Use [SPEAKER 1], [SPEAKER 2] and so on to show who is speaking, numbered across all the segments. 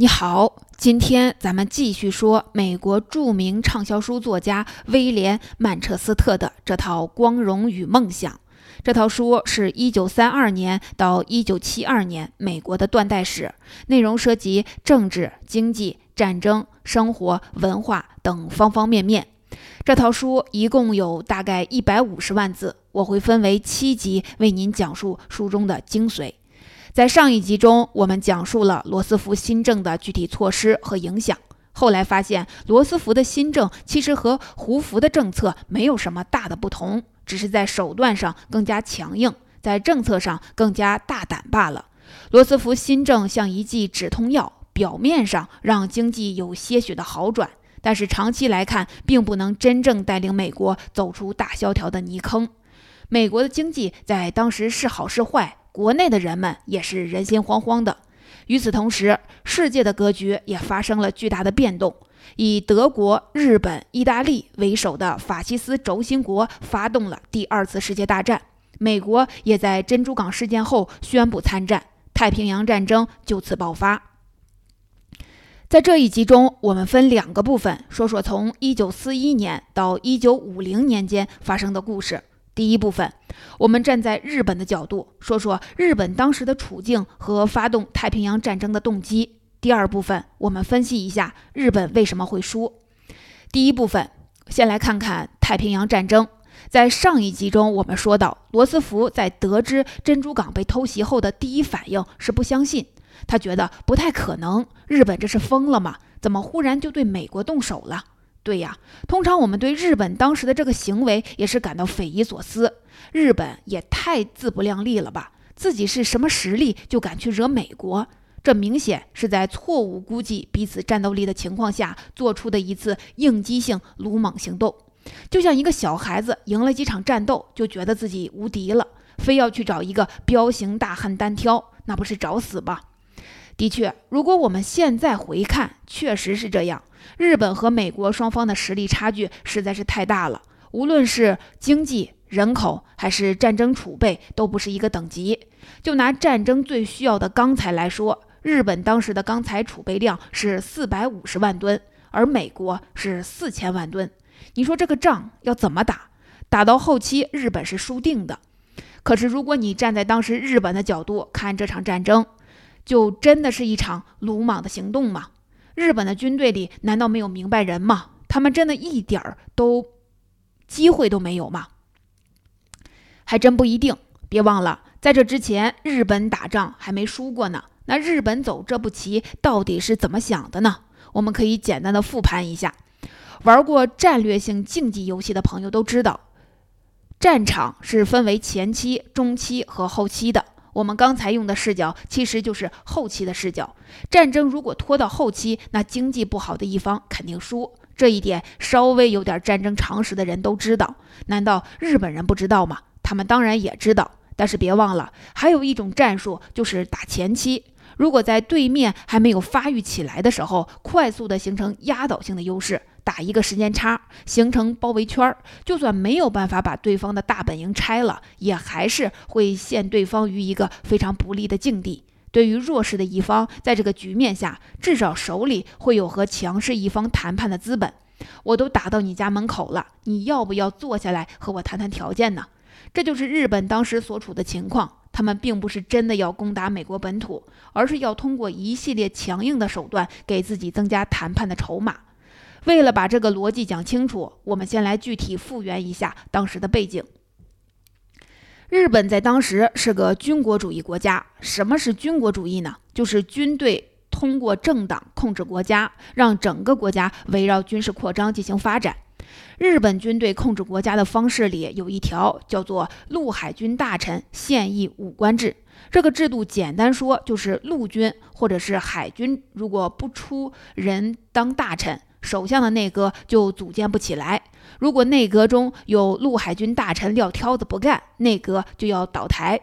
[SPEAKER 1] 你好，今天咱们继续说美国著名畅销书作家威廉·曼彻斯特的这套《光荣与梦想》。这套书是一九三二年到一九七二年美国的断代史，内容涉及政治、经济、战争、生活、文化等方方面面。这套书一共有大概一百五十万字，我会分为七集为您讲述书中的精髓。在上一集中，我们讲述了罗斯福新政的具体措施和影响。后来发现，罗斯福的新政其实和胡佛的政策没有什么大的不同，只是在手段上更加强硬，在政策上更加大胆罢了。罗斯福新政像一剂止痛药，表面上让经济有些许的好转，但是长期来看，并不能真正带领美国走出大萧条的泥坑。美国的经济在当时是好是坏？国内的人们也是人心惶惶的。与此同时，世界的格局也发生了巨大的变动。以德国、日本、意大利为首的法西斯轴心国发动了第二次世界大战，美国也在珍珠港事件后宣布参战，太平洋战争就此爆发。在这一集中，我们分两个部分说说从1941年到1950年间发生的故事。第一部分，我们站在日本的角度说说日本当时的处境和发动太平洋战争的动机。第二部分，我们分析一下日本为什么会输。第一部分，先来看看太平洋战争。在上一集中，我们说到，罗斯福在得知珍珠港被偷袭后的第一反应是不相信，他觉得不太可能，日本这是疯了吗？怎么忽然就对美国动手了？对呀，通常我们对日本当时的这个行为也是感到匪夷所思。日本也太自不量力了吧？自己是什么实力就敢去惹美国？这明显是在错误估计彼此战斗力的情况下做出的一次应激性鲁莽行动。就像一个小孩子赢了几场战斗就觉得自己无敌了，非要去找一个彪形大汉单挑，那不是找死吗？的确，如果我们现在回看，确实是这样。日本和美国双方的实力差距实在是太大了，无论是经济、人口还是战争储备，都不是一个等级。就拿战争最需要的钢材来说，日本当时的钢材储备量是四百五十万吨，而美国是四千万吨。你说这个仗要怎么打？打到后期，日本是输定的。可是，如果你站在当时日本的角度看这场战争，就真的是一场鲁莽的行动吗？日本的军队里难道没有明白人吗？他们真的一点儿都机会都没有吗？还真不一定。别忘了，在这之前，日本打仗还没输过呢。那日本走这步棋到底是怎么想的呢？我们可以简单的复盘一下。玩过战略性竞技游戏的朋友都知道，战场是分为前期、中期和后期的。我们刚才用的视角其实就是后期的视角。战争如果拖到后期，那经济不好的一方肯定输。这一点稍微有点战争常识的人都知道。难道日本人不知道吗？他们当然也知道。但是别忘了，还有一种战术就是打前期。如果在对面还没有发育起来的时候，快速的形成压倒性的优势。打一个时间差，形成包围圈儿，就算没有办法把对方的大本营拆了，也还是会陷对方于一个非常不利的境地。对于弱势的一方，在这个局面下，至少手里会有和强势一方谈判的资本。我都打到你家门口了，你要不要坐下来和我谈谈条件呢？这就是日本当时所处的情况。他们并不是真的要攻打美国本土，而是要通过一系列强硬的手段，给自己增加谈判的筹码。为了把这个逻辑讲清楚，我们先来具体复原一下当时的背景。日本在当时是个军国主义国家。什么是军国主义呢？就是军队通过政党控制国家，让整个国家围绕军事扩张进行发展。日本军队控制国家的方式里有一条叫做陆海军大臣现役武官制。这个制度简单说就是陆军或者是海军如果不出人当大臣。首相的内阁就组建不起来。如果内阁中有陆海军大臣撂挑子不干，内阁就要倒台。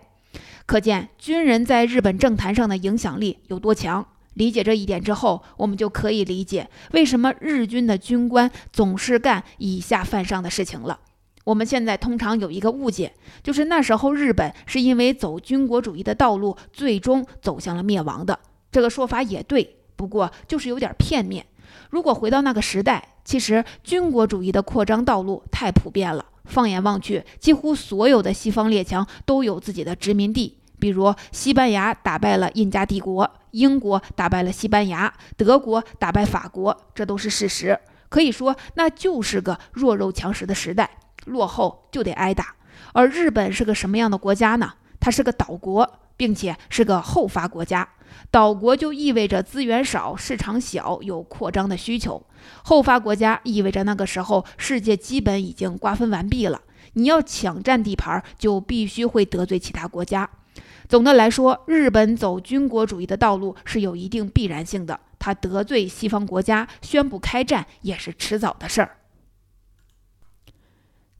[SPEAKER 1] 可见军人在日本政坛上的影响力有多强。理解这一点之后，我们就可以理解为什么日军的军官总是干以下犯上的事情了。我们现在通常有一个误解，就是那时候日本是因为走军国主义的道路，最终走向了灭亡的。这个说法也对。不过就是有点片面。如果回到那个时代，其实军国主义的扩张道路太普遍了。放眼望去，几乎所有的西方列强都有自己的殖民地，比如西班牙打败了印加帝国，英国打败了西班牙，德国打败法国，这都是事实。可以说，那就是个弱肉强食的时代，落后就得挨打。而日本是个什么样的国家呢？它是个岛国，并且是个后发国家。岛国就意味着资源少、市场小、有扩张的需求；后发国家意味着那个时候世界基本已经瓜分完毕了，你要抢占地盘，就必须会得罪其他国家。总的来说，日本走军国主义的道路是有一定必然性的，他得罪西方国家，宣布开战也是迟早的事儿。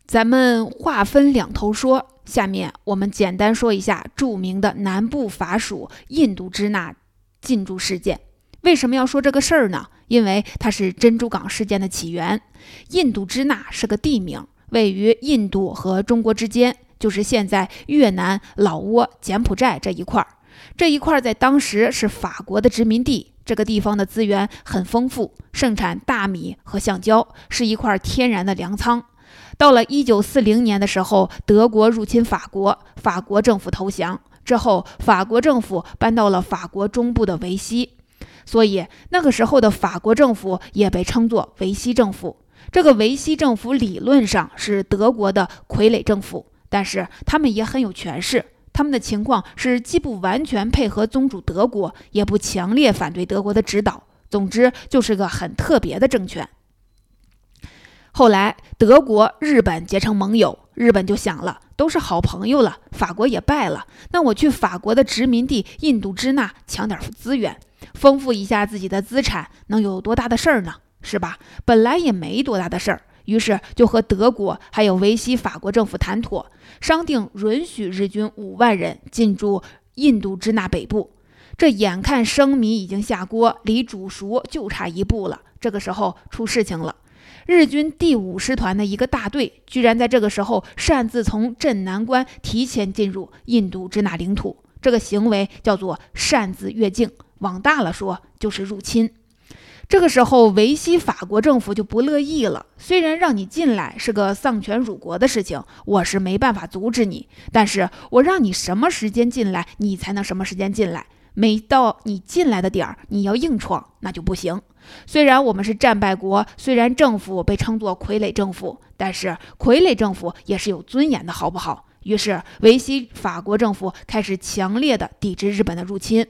[SPEAKER 1] 咱们话分两头说。下面我们简单说一下著名的南部法属印度支那进驻事件。为什么要说这个事儿呢？因为它是珍珠港事件的起源。印度支那是个地名，位于印度和中国之间，就是现在越南、老挝、柬埔寨这一块儿。这一块儿在当时是法国的殖民地。这个地方的资源很丰富，盛产大米和橡胶，是一块天然的粮仓。到了一九四零年的时候，德国入侵法国，法国政府投降之后，法国政府搬到了法国中部的维希，所以那个时候的法国政府也被称作维希政府。这个维希政府理论上是德国的傀儡政府，但是他们也很有权势。他们的情况是既不完全配合宗主德国，也不强烈反对德国的指导。总之，就是个很特别的政权。后来，德国、日本结成盟友，日本就想了，都是好朋友了，法国也败了，那我去法国的殖民地印度支那抢点资源，丰富一下自己的资产，能有多大的事儿呢？是吧？本来也没多大的事儿，于是就和德国还有维希法国政府谈妥，商定允许日军五万人进驻印度支那北部。这眼看生米已经下锅，离煮熟就差一步了，这个时候出事情了。日军第五师团的一个大队，居然在这个时候擅自从镇南关提前进入印度支那领土，这个行为叫做擅自越境，往大了说就是入侵。这个时候，维希法国政府就不乐意了。虽然让你进来是个丧权辱国的事情，我是没办法阻止你，但是我让你什么时间进来，你才能什么时间进来。每到你进来的点儿，你要硬闯，那就不行。虽然我们是战败国，虽然政府被称作傀儡政府，但是傀儡政府也是有尊严的，好不好？于是维希法国政府开始强烈的抵制日本的入侵。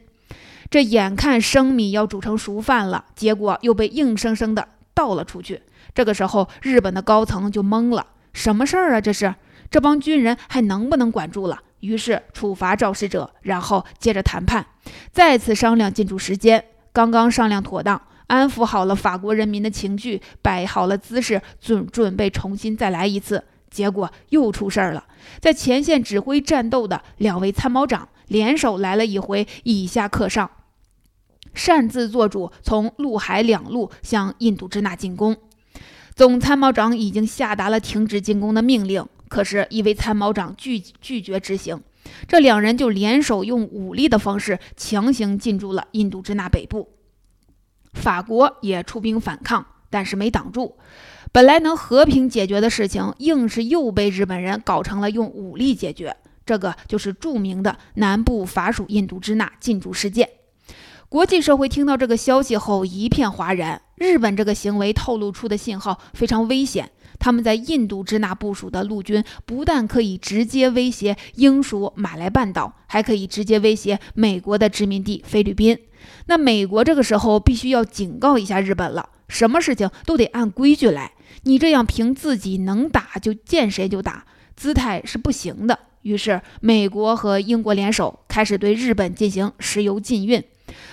[SPEAKER 1] 这眼看生米要煮成熟饭了，结果又被硬生生的倒了出去。这个时候，日本的高层就懵了：什么事儿啊？这是这帮军人还能不能管住了？于是处罚肇事者，然后接着谈判，再次商量进驻时间。刚刚商量妥当。安抚好了法国人民的情绪，摆好了姿势，准准备重新再来一次。结果又出事儿了，在前线指挥战斗的两位参谋长联手来了一回以下克上，擅自做主，从陆海两路向印度支那进攻。总参谋长已经下达了停止进攻的命令，可是，一位参谋长拒拒绝执行。这两人就联手用武力的方式强行进驻了印度支那北部。法国也出兵反抗，但是没挡住。本来能和平解决的事情，硬是又被日本人搞成了用武力解决。这个就是著名的南部法属印度支那进驻事件。国际社会听到这个消息后一片哗然。日本这个行为透露出的信号非常危险。他们在印度支那部署的陆军，不但可以直接威胁英属马来半岛，还可以直接威胁美国的殖民地菲律宾。那美国这个时候必须要警告一下日本了，什么事情都得按规矩来。你这样凭自己能打就见谁就打，姿态是不行的。于是，美国和英国联手开始对日本进行石油禁运，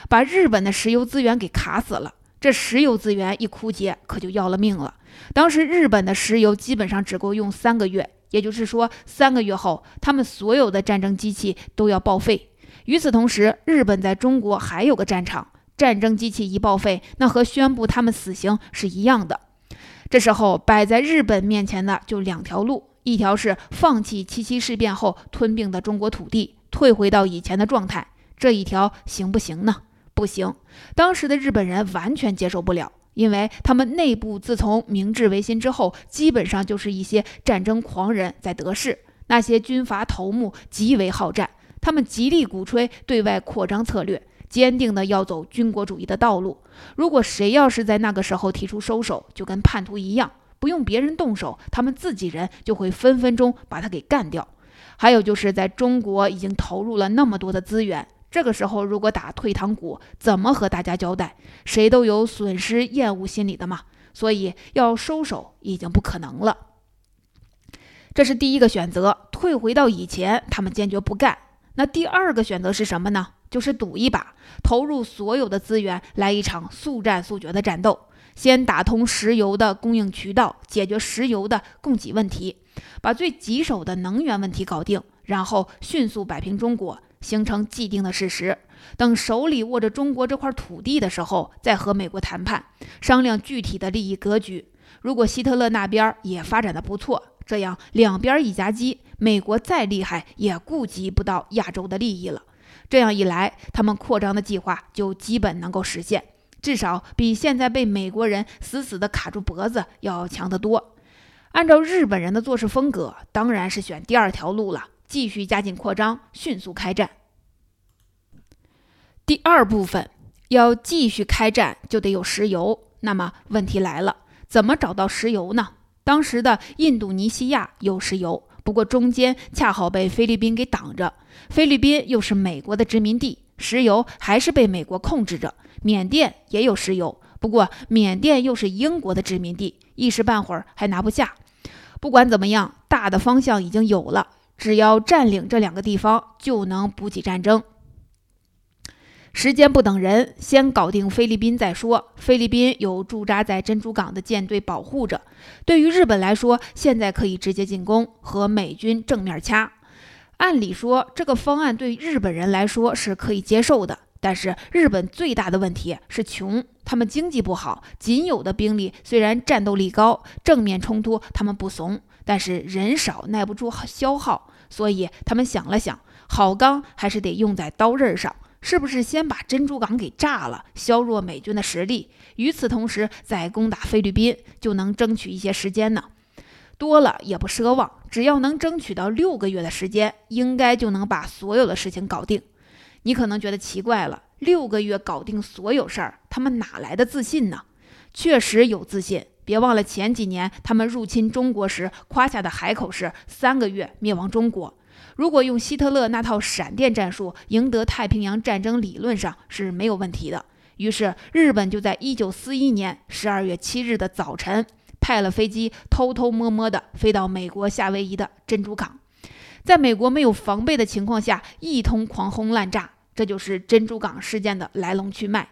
[SPEAKER 1] 把日本的石油资源给卡死了。这石油资源一枯竭，可就要了命了。当时日本的石油基本上只够用三个月，也就是说，三个月后，他们所有的战争机器都要报废。与此同时，日本在中国还有个战场，战争机器一报废，那和宣布他们死刑是一样的。这时候摆在日本面前的就两条路：一条是放弃七七事变后吞并的中国土地，退回到以前的状态；这一条行不行呢？不行，当时的日本人完全接受不了，因为他们内部自从明治维新之后，基本上就是一些战争狂人在得势，那些军阀头目极为好战，他们极力鼓吹对外扩张策略，坚定的要走军国主义的道路。如果谁要是在那个时候提出收手，就跟叛徒一样，不用别人动手，他们自己人就会分分钟把他给干掉。还有就是在中国已经投入了那么多的资源。这个时候，如果打退堂鼓，怎么和大家交代？谁都有损失厌恶心理的嘛，所以要收手已经不可能了。这是第一个选择，退回到以前，他们坚决不干。那第二个选择是什么呢？就是赌一把，投入所有的资源来一场速战速决的战斗，先打通石油的供应渠道，解决石油的供给问题，把最棘手的能源问题搞定，然后迅速摆平中国。形成既定的事实，等手里握着中国这块土地的时候，再和美国谈判商量具体的利益格局。如果希特勒那边也发展的不错，这样两边一夹击，美国再厉害也顾及不到亚洲的利益了。这样一来，他们扩张的计划就基本能够实现，至少比现在被美国人死死的卡住脖子要强得多。按照日本人的做事风格，当然是选第二条路了。继续加紧扩张，迅速开战。第二部分要继续开战，就得有石油。那么问题来了，怎么找到石油呢？当时的印度尼西亚有石油，不过中间恰好被菲律宾给挡着。菲律宾又是美国的殖民地，石油还是被美国控制着。缅甸也有石油，不过缅甸又是英国的殖民地，一时半会儿还拿不下。不管怎么样，大的方向已经有了。只要占领这两个地方，就能补给战争。时间不等人，先搞定菲律宾再说。菲律宾有驻扎在珍珠港的舰队保护着。对于日本来说，现在可以直接进攻，和美军正面掐。按理说，这个方案对日本人来说是可以接受的。但是日本最大的问题是穷，他们经济不好，仅有的兵力虽然战斗力高，正面冲突他们不怂，但是人少耐不住消耗。所以他们想了想，好钢还是得用在刀刃上，是不是先把珍珠港给炸了，削弱美军的实力？与此同时，再攻打菲律宾，就能争取一些时间呢？多了也不奢望，只要能争取到六个月的时间，应该就能把所有的事情搞定。你可能觉得奇怪了，六个月搞定所有事儿，他们哪来的自信呢？确实有自信。别忘了前几年他们入侵中国时夸下的海口是三个月灭亡中国。如果用希特勒那套闪电战术赢得太平洋战争，理论上是没有问题的。于是日本就在1941年12月7日的早晨派了飞机偷偷摸摸地飞到美国夏威夷的珍珠港，在美国没有防备的情况下一通狂轰滥炸。这就是珍珠港事件的来龙去脉。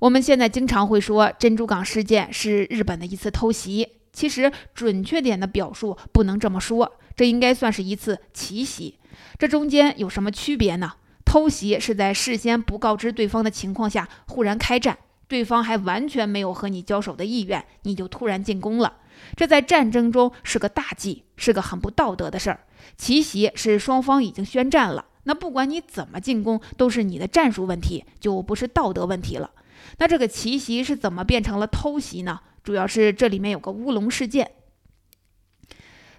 [SPEAKER 1] 我们现在经常会说珍珠港事件是日本的一次偷袭，其实准确点的表述不能这么说，这应该算是一次奇袭。这中间有什么区别呢？偷袭是在事先不告知对方的情况下忽然开战，对方还完全没有和你交手的意愿，你就突然进攻了，这在战争中是个大忌，是个很不道德的事儿。奇袭是双方已经宣战了，那不管你怎么进攻，都是你的战术问题，就不是道德问题了。那这个奇袭是怎么变成了偷袭呢？主要是这里面有个乌龙事件。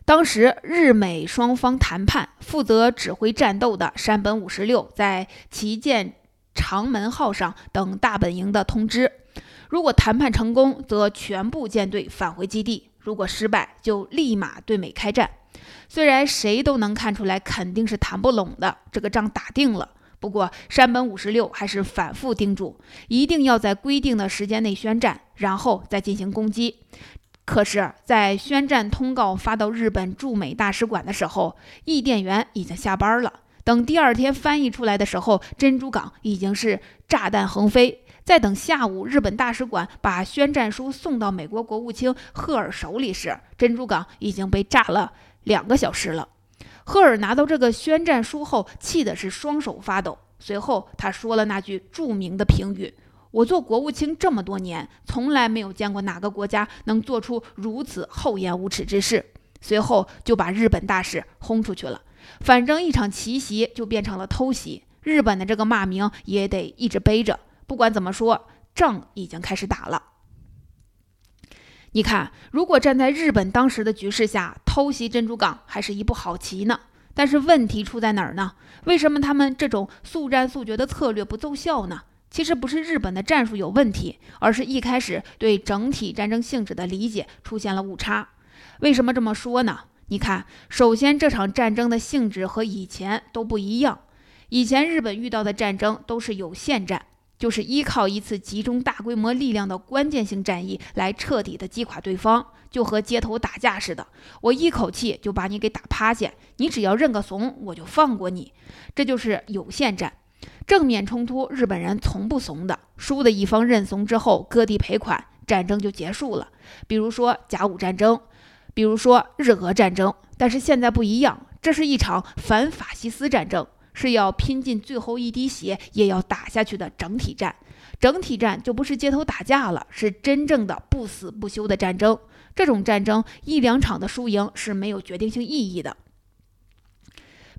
[SPEAKER 1] 当时日美双方谈判，负责指挥战斗的山本五十六在旗舰长门号上等大本营的通知：如果谈判成功，则全部舰队返回基地；如果失败，就立马对美开战。虽然谁都能看出来肯定是谈不拢的，这个仗打定了。不过，山本五十六还是反复叮嘱，一定要在规定的时间内宣战，然后再进行攻击。可是，在宣战通告发到日本驻美大使馆的时候，译电员已经下班了。等第二天翻译出来的时候，珍珠港已经是炸弹横飞。再等下午，日本大使馆把宣战书送到美国国务卿赫尔手里时，珍珠港已经被炸了两个小时了。赫尔拿到这个宣战书后，气的是双手发抖。随后，他说了那句著名的评语：“我做国务卿这么多年，从来没有见过哪个国家能做出如此厚颜无耻之事。”随后就把日本大使轰出去了。反正一场奇袭就变成了偷袭，日本的这个骂名也得一直背着。不管怎么说，仗已经开始打了。你看，如果站在日本当时的局势下，偷袭珍珠港还是一步好棋呢。但是问题出在哪儿呢？为什么他们这种速战速决的策略不奏效呢？其实不是日本的战术有问题，而是一开始对整体战争性质的理解出现了误差。为什么这么说呢？你看，首先这场战争的性质和以前都不一样。以前日本遇到的战争都是有限战。就是依靠一次集中大规模力量的关键性战役来彻底的击垮对方，就和街头打架似的，我一口气就把你给打趴下，你只要认个怂，我就放过你。这就是有限战。正面冲突，日本人从不怂的，输的一方认怂之后，割地赔款，战争就结束了。比如说甲午战争，比如说日俄战争，但是现在不一样，这是一场反法西斯战争。是要拼尽最后一滴血也要打下去的整体战，整体战就不是街头打架了，是真正的不死不休的战争。这种战争一两场的输赢是没有决定性意义的。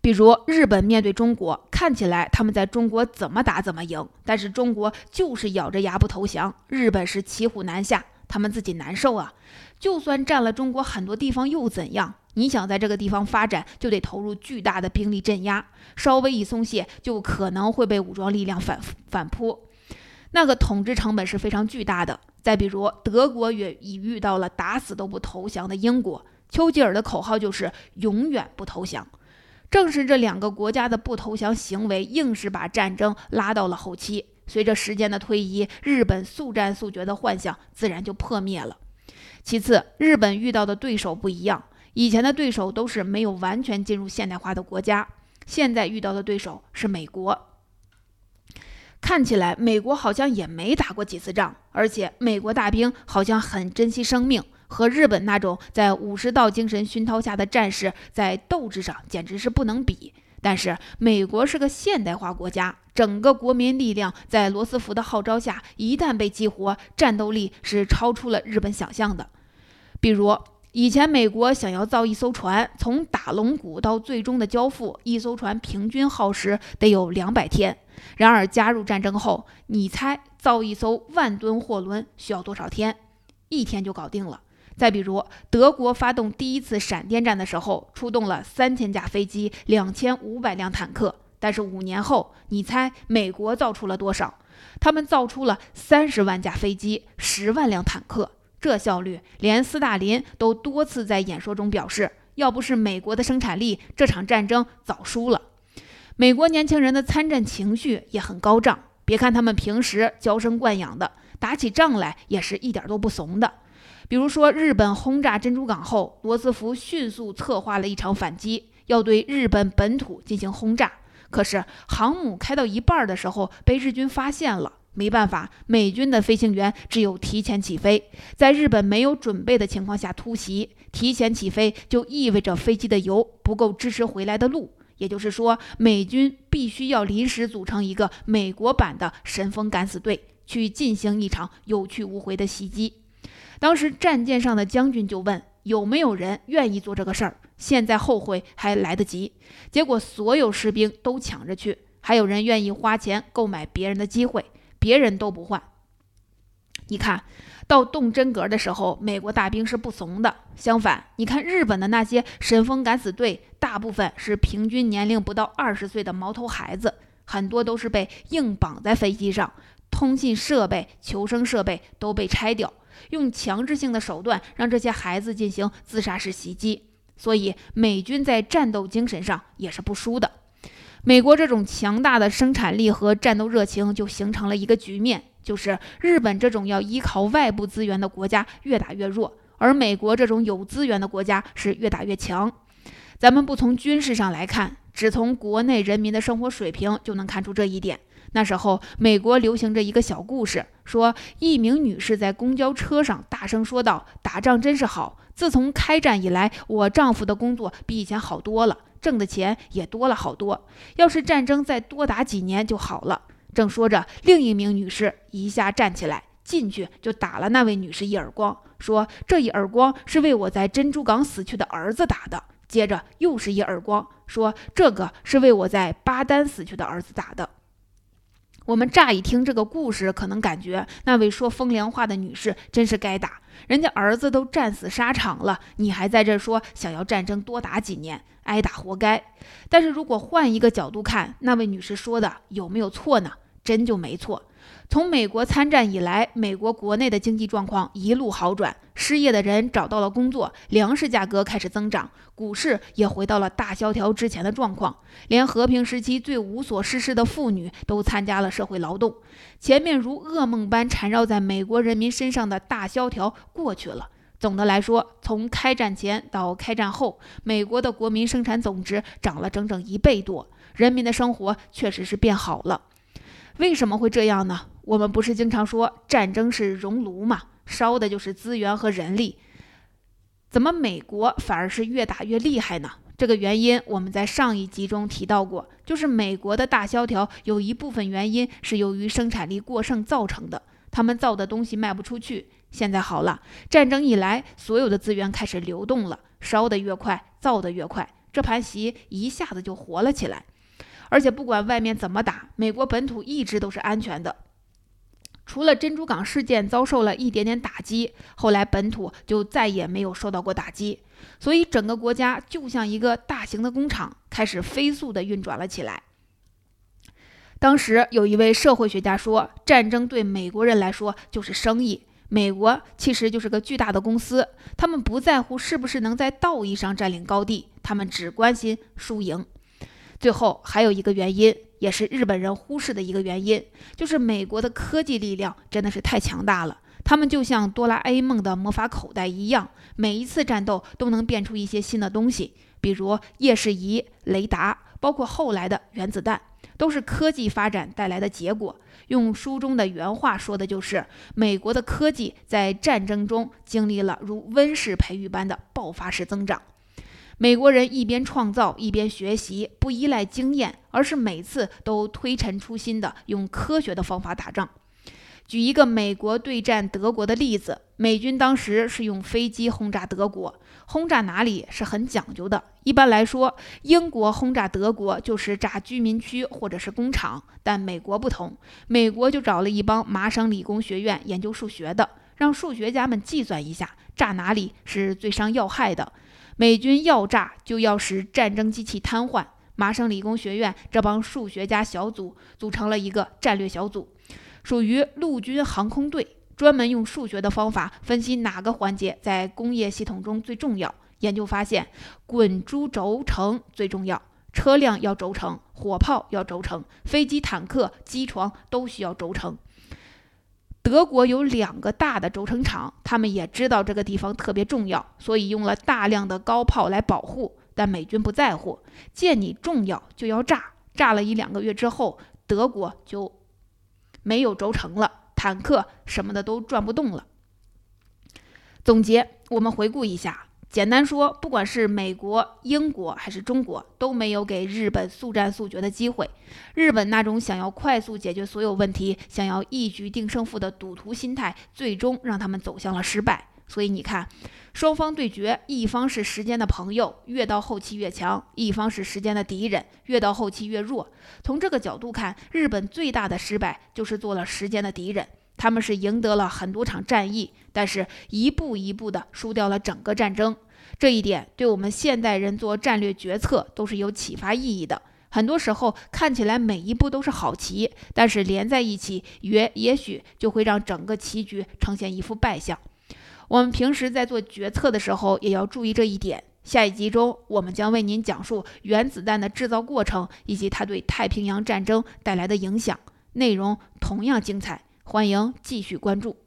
[SPEAKER 1] 比如日本面对中国，看起来他们在中国怎么打怎么赢，但是中国就是咬着牙不投降，日本是骑虎难下，他们自己难受啊。就算占了中国很多地方又怎样？你想在这个地方发展，就得投入巨大的兵力镇压，稍微一松懈，就可能会被武装力量反反扑，那个统治成本是非常巨大的。再比如，德国也已遇到了打死都不投降的英国，丘吉尔的口号就是永远不投降。正是这两个国家的不投降行为，硬是把战争拉到了后期。随着时间的推移，日本速战速决的幻想自然就破灭了。其次，日本遇到的对手不一样。以前的对手都是没有完全进入现代化的国家，现在遇到的对手是美国。看起来美国好像也没打过几次仗，而且美国大兵好像很珍惜生命，和日本那种在武士道精神熏陶下的战士在斗志上简直是不能比。但是美国是个现代化国家，整个国民力量在罗斯福的号召下，一旦被激活，战斗力是超出了日本想象的。比如。以前美国想要造一艘船，从打龙骨到最终的交付，一艘船平均耗时得有两百天。然而加入战争后，你猜造一艘万吨货轮需要多少天？一天就搞定了。再比如，德国发动第一次闪电战的时候，出动了三千架飞机、两千五百辆坦克。但是五年后，你猜美国造出了多少？他们造出了三十万架飞机、十万辆坦克。这效率，连斯大林都多次在演说中表示，要不是美国的生产力，这场战争早输了。美国年轻人的参战情绪也很高涨，别看他们平时娇生惯养的，打起仗来也是一点都不怂的。比如说，日本轰炸珍珠港后，罗斯福迅速策划了一场反击，要对日本本土进行轰炸。可是航母开到一半的时候，被日军发现了。没办法，美军的飞行员只有提前起飞，在日本没有准备的情况下突袭。提前起飞就意味着飞机的油不够支持回来的路，也就是说，美军必须要临时组成一个美国版的神风敢死队，去进行一场有去无回的袭击。当时战舰上的将军就问有没有人愿意做这个事儿，现在后悔还来得及。结果所有士兵都抢着去，还有人愿意花钱购买别人的机会。别人都不换，你看到动真格的时候，美国大兵是不怂的。相反，你看日本的那些神风敢死队，大部分是平均年龄不到二十岁的毛头孩子，很多都是被硬绑在飞机上，通信设备、求生设备都被拆掉，用强制性的手段让这些孩子进行自杀式袭击。所以，美军在战斗精神上也是不输的。美国这种强大的生产力和战斗热情，就形成了一个局面，就是日本这种要依靠外部资源的国家越打越弱，而美国这种有资源的国家是越打越强。咱们不从军事上来看，只从国内人民的生活水平就能看出这一点。那时候，美国流行着一个小故事，说一名女士在公交车上大声说道：“打仗真是好，自从开战以来，我丈夫的工作比以前好多了。”挣的钱也多了好多，要是战争再多打几年就好了。正说着，另一名女士一下站起来，进去就打了那位女士一耳光，说：“这一耳光是为我在珍珠港死去的儿子打的。”接着又是一耳光，说：“这个是为我在巴丹死去的儿子打的。”我们乍一听这个故事，可能感觉那位说风凉话的女士真是该打，人家儿子都战死沙场了，你还在这说想要战争多打几年，挨打活该。但是如果换一个角度看，那位女士说的有没有错呢？真就没错。从美国参战以来，美国国内的经济状况一路好转，失业的人找到了工作，粮食价格开始增长，股市也回到了大萧条之前的状况，连和平时期最无所事事的妇女都参加了社会劳动。前面如噩梦般缠绕在美国人民身上的大萧条过去了。总的来说，从开战前到开战后，美国的国民生产总值涨了整整一倍多，人民的生活确实是变好了。为什么会这样呢？我们不是经常说战争是熔炉吗？烧的就是资源和人力。怎么美国反而是越打越厉害呢？这个原因我们在上一集中提到过，就是美国的大萧条有一部分原因是由于生产力过剩造成的，他们造的东西卖不出去。现在好了，战争一来，所有的资源开始流动了，烧得越快，造得越快，这盘棋一下子就活了起来。而且不管外面怎么打，美国本土一直都是安全的。除了珍珠港事件遭受了一点点打击，后来本土就再也没有受到过打击。所以整个国家就像一个大型的工厂，开始飞速地运转了起来。当时有一位社会学家说，战争对美国人来说就是生意。美国其实就是个巨大的公司，他们不在乎是不是能在道义上占领高地，他们只关心输赢。最后还有一个原因，也是日本人忽视的一个原因，就是美国的科技力量真的是太强大了。他们就像哆啦 A 梦的魔法口袋一样，每一次战斗都能变出一些新的东西，比如夜视仪、雷达，包括后来的原子弹，都是科技发展带来的结果。用书中的原话说的就是，美国的科技在战争中经历了如温室培育般的爆发式增长。美国人一边创造一边学习，不依赖经验，而是每次都推陈出新的用科学的方法打仗。举一个美国对战德国的例子，美军当时是用飞机轰炸德国，轰炸哪里是很讲究的。一般来说，英国轰炸德国就是炸居民区或者是工厂，但美国不同，美国就找了一帮麻省理工学院研究数学的，让数学家们计算一下炸哪里是最伤要害的。美军要炸就要使战争机器瘫痪。麻省理工学院这帮数学家小组组成了一个战略小组，属于陆军航空队，专门用数学的方法分析哪个环节在工业系统中最重要。研究发现，滚珠轴承最重要，车辆要轴承，火炮要轴承，飞机、坦克、机床都需要轴承。德国有两个大的轴承厂，他们也知道这个地方特别重要，所以用了大量的高炮来保护。但美军不在乎，见你重要就要炸，炸了一两个月之后，德国就没有轴承了，坦克什么的都转不动了。总结，我们回顾一下。简单说，不管是美国、英国还是中国，都没有给日本速战速决的机会。日本那种想要快速解决所有问题、想要一局定胜负的赌徒心态，最终让他们走向了失败。所以你看，双方对决，一方是时间的朋友，越到后期越强；一方是时间的敌人，越到后期越弱。从这个角度看，日本最大的失败就是做了时间的敌人。他们是赢得了很多场战役，但是一步一步的输掉了整个战争。这一点对我们现代人做战略决策都是有启发意义的。很多时候看起来每一步都是好棋，但是连在一起也也许就会让整个棋局呈现一副败相。我们平时在做决策的时候也要注意这一点。下一集中，我们将为您讲述原子弹的制造过程以及它对太平洋战争带来的影响，内容同样精彩。欢迎继续关注。